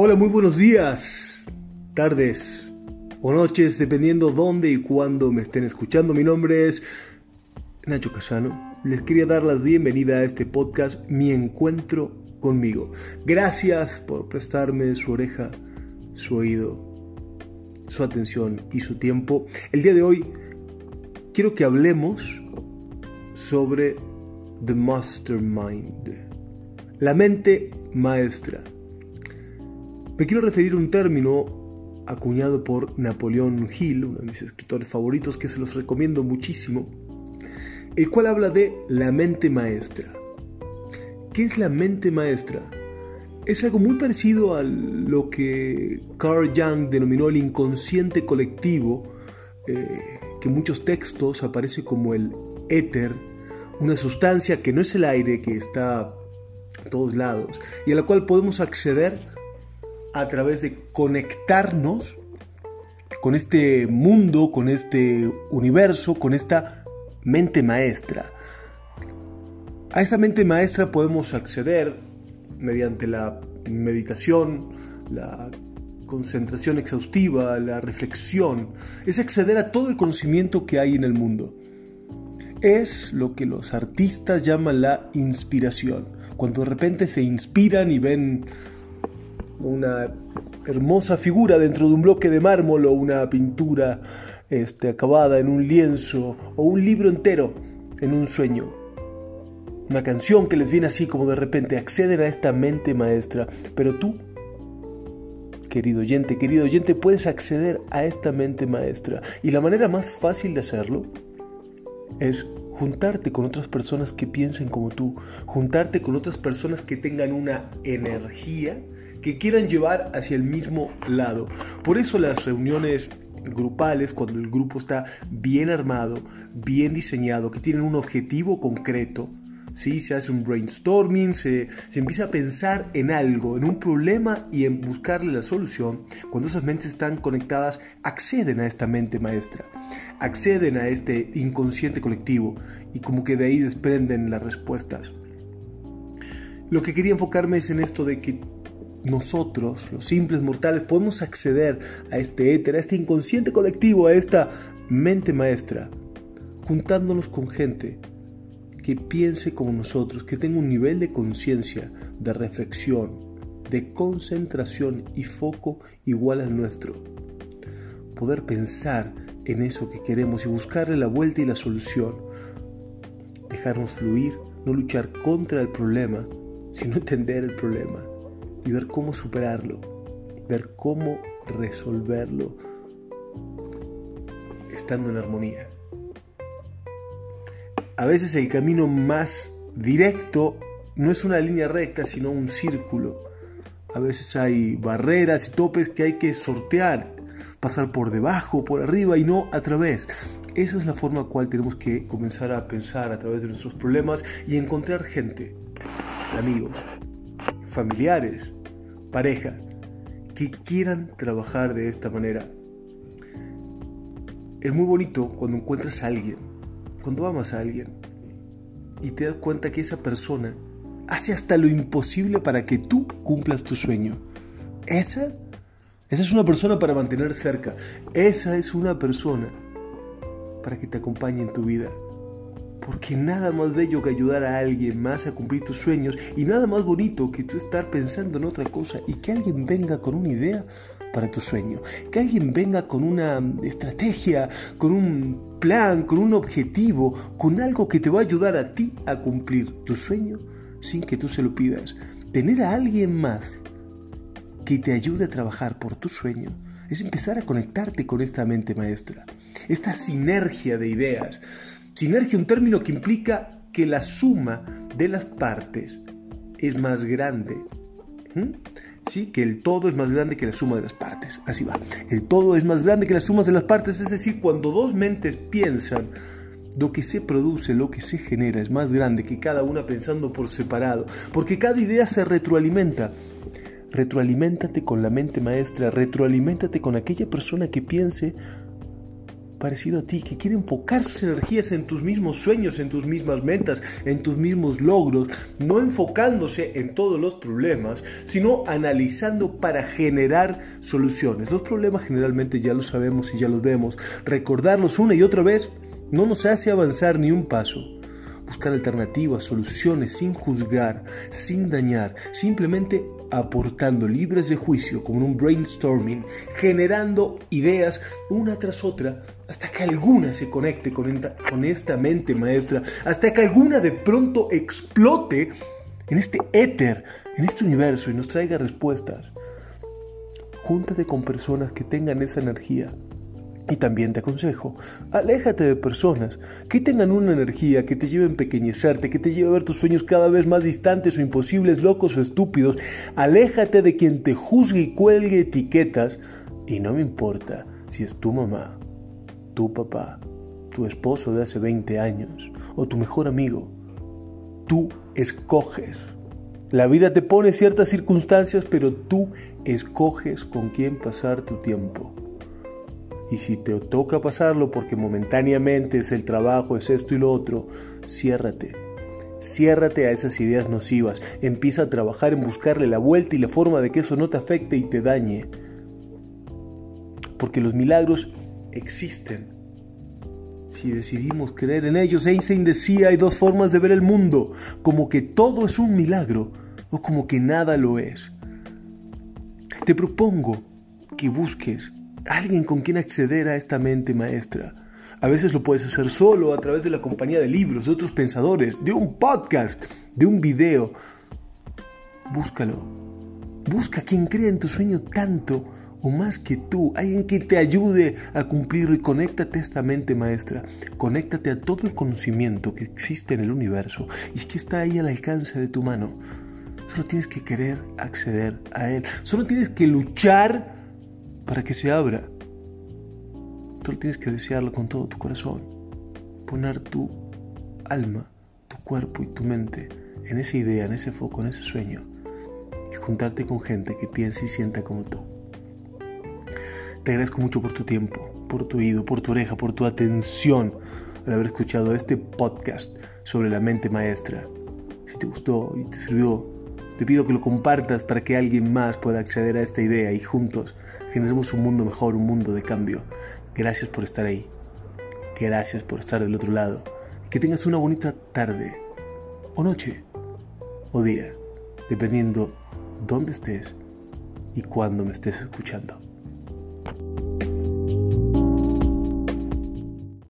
Hola, muy buenos días, tardes o noches, dependiendo dónde y cuándo me estén escuchando. Mi nombre es Nacho Casano. Les quería dar la bienvenida a este podcast, Mi Encuentro conmigo. Gracias por prestarme su oreja, su oído, su atención y su tiempo. El día de hoy quiero que hablemos sobre The Mastermind, la mente maestra. Me quiero referir a un término acuñado por Napoleón Hill, uno de mis escritores favoritos que se los recomiendo muchísimo, el cual habla de la mente maestra. ¿Qué es la mente maestra? Es algo muy parecido a lo que Carl Jung denominó el inconsciente colectivo, eh, que en muchos textos aparece como el éter, una sustancia que no es el aire, que está a todos lados, y a la cual podemos acceder a través de conectarnos con este mundo, con este universo, con esta mente maestra. A esa mente maestra podemos acceder mediante la meditación, la concentración exhaustiva, la reflexión, es acceder a todo el conocimiento que hay en el mundo. Es lo que los artistas llaman la inspiración, cuando de repente se inspiran y ven una hermosa figura dentro de un bloque de mármol o una pintura este, acabada en un lienzo o un libro entero en un sueño. Una canción que les viene así como de repente acceden a esta mente maestra. Pero tú, querido oyente, querido oyente, puedes acceder a esta mente maestra. Y la manera más fácil de hacerlo es juntarte con otras personas que piensen como tú, juntarte con otras personas que tengan una energía que quieran llevar hacia el mismo lado. Por eso las reuniones grupales, cuando el grupo está bien armado, bien diseñado, que tienen un objetivo concreto, ¿sí? se hace un brainstorming, se, se, empieza a pensar en algo, en un problema y en buscarle la solución, cuando esas mentes están conectadas, acceden a esta mente maestra, acceden a este inconsciente colectivo y como que de ahí desprenden las respuestas. Lo que quería enfocarme es en esto de que nosotros, los simples mortales, podemos acceder a este éter, a este inconsciente colectivo, a esta mente maestra, juntándonos con gente que piense como nosotros, que tenga un nivel de conciencia, de reflexión, de concentración y foco igual al nuestro. Poder pensar en eso que queremos y buscarle la vuelta y la solución. Dejarnos fluir, no luchar contra el problema, sino entender el problema y ver cómo superarlo, ver cómo resolverlo estando en armonía. A veces el camino más directo no es una línea recta, sino un círculo. A veces hay barreras y topes que hay que sortear, pasar por debajo, por arriba y no a través. Esa es la forma cual tenemos que comenzar a pensar a través de nuestros problemas y encontrar gente, amigos, familiares, pareja, que quieran trabajar de esta manera. Es muy bonito cuando encuentras a alguien, cuando amas a alguien, y te das cuenta que esa persona hace hasta lo imposible para que tú cumplas tu sueño. Esa, esa es una persona para mantener cerca. Esa es una persona para que te acompañe en tu vida. Porque nada más bello que ayudar a alguien más a cumplir tus sueños y nada más bonito que tú estar pensando en otra cosa y que alguien venga con una idea para tu sueño, que alguien venga con una estrategia, con un plan, con un objetivo, con algo que te va a ayudar a ti a cumplir tu sueño sin que tú se lo pidas. Tener a alguien más que te ayude a trabajar por tu sueño es empezar a conectarte con esta mente maestra, esta sinergia de ideas Sinergia, un término que implica que la suma de las partes es más grande. ¿Sí? Que el todo es más grande que la suma de las partes. Así va. El todo es más grande que las sumas de las partes. Es decir, cuando dos mentes piensan, lo que se produce, lo que se genera es más grande que cada una pensando por separado. Porque cada idea se retroalimenta. Retroaliméntate con la mente maestra, retroaliméntate con aquella persona que piense parecido a ti, que quiere enfocar sus energías en tus mismos sueños, en tus mismas metas, en tus mismos logros, no enfocándose en todos los problemas, sino analizando para generar soluciones. Los problemas generalmente ya los sabemos y ya los vemos. Recordarlos una y otra vez no nos hace avanzar ni un paso buscar alternativas, soluciones, sin juzgar, sin dañar, simplemente aportando libres de juicio, como en un brainstorming, generando ideas una tras otra, hasta que alguna se conecte con esta, con esta mente maestra, hasta que alguna de pronto explote en este éter, en este universo y nos traiga respuestas. Júntate con personas que tengan esa energía y también te aconsejo, aléjate de personas que tengan una energía que te lleve a empequeñecerte, que te lleve a ver tus sueños cada vez más distantes o imposibles, locos o estúpidos. Aléjate de quien te juzgue y cuelgue etiquetas. Y no me importa si es tu mamá, tu papá, tu esposo de hace 20 años o tu mejor amigo. Tú escoges. La vida te pone ciertas circunstancias, pero tú escoges con quién pasar tu tiempo. Y si te toca pasarlo porque momentáneamente es el trabajo, es esto y lo otro, ciérrate. Ciérrate a esas ideas nocivas. Empieza a trabajar en buscarle la vuelta y la forma de que eso no te afecte y te dañe. Porque los milagros existen. Si decidimos creer en ellos, Einstein decía, hay dos formas de ver el mundo, como que todo es un milagro o como que nada lo es. Te propongo que busques alguien con quien acceder a esta mente maestra. A veces lo puedes hacer solo a través de la compañía de libros, de otros pensadores, de un podcast, de un video. Búscalo. Busca quien crea en tu sueño tanto o más que tú, alguien que te ayude a cumplirlo y conéctate a esta mente maestra. Conéctate a todo el conocimiento que existe en el universo y que está ahí al alcance de tu mano. Solo tienes que querer acceder a él. Solo tienes que luchar para que se abra. Solo tienes que desearlo con todo tu corazón. Poner tu alma, tu cuerpo y tu mente en esa idea, en ese foco, en ese sueño. Y juntarte con gente que piense y sienta como tú. Te agradezco mucho por tu tiempo, por tu oído, por tu oreja, por tu atención al haber escuchado este podcast sobre la mente maestra. Si te gustó y te sirvió, te pido que lo compartas para que alguien más pueda acceder a esta idea y juntos generemos un mundo mejor, un mundo de cambio. Gracias por estar ahí. Gracias por estar del otro lado. que tengas una bonita tarde, o noche, o día, dependiendo dónde estés y cuándo me estés escuchando.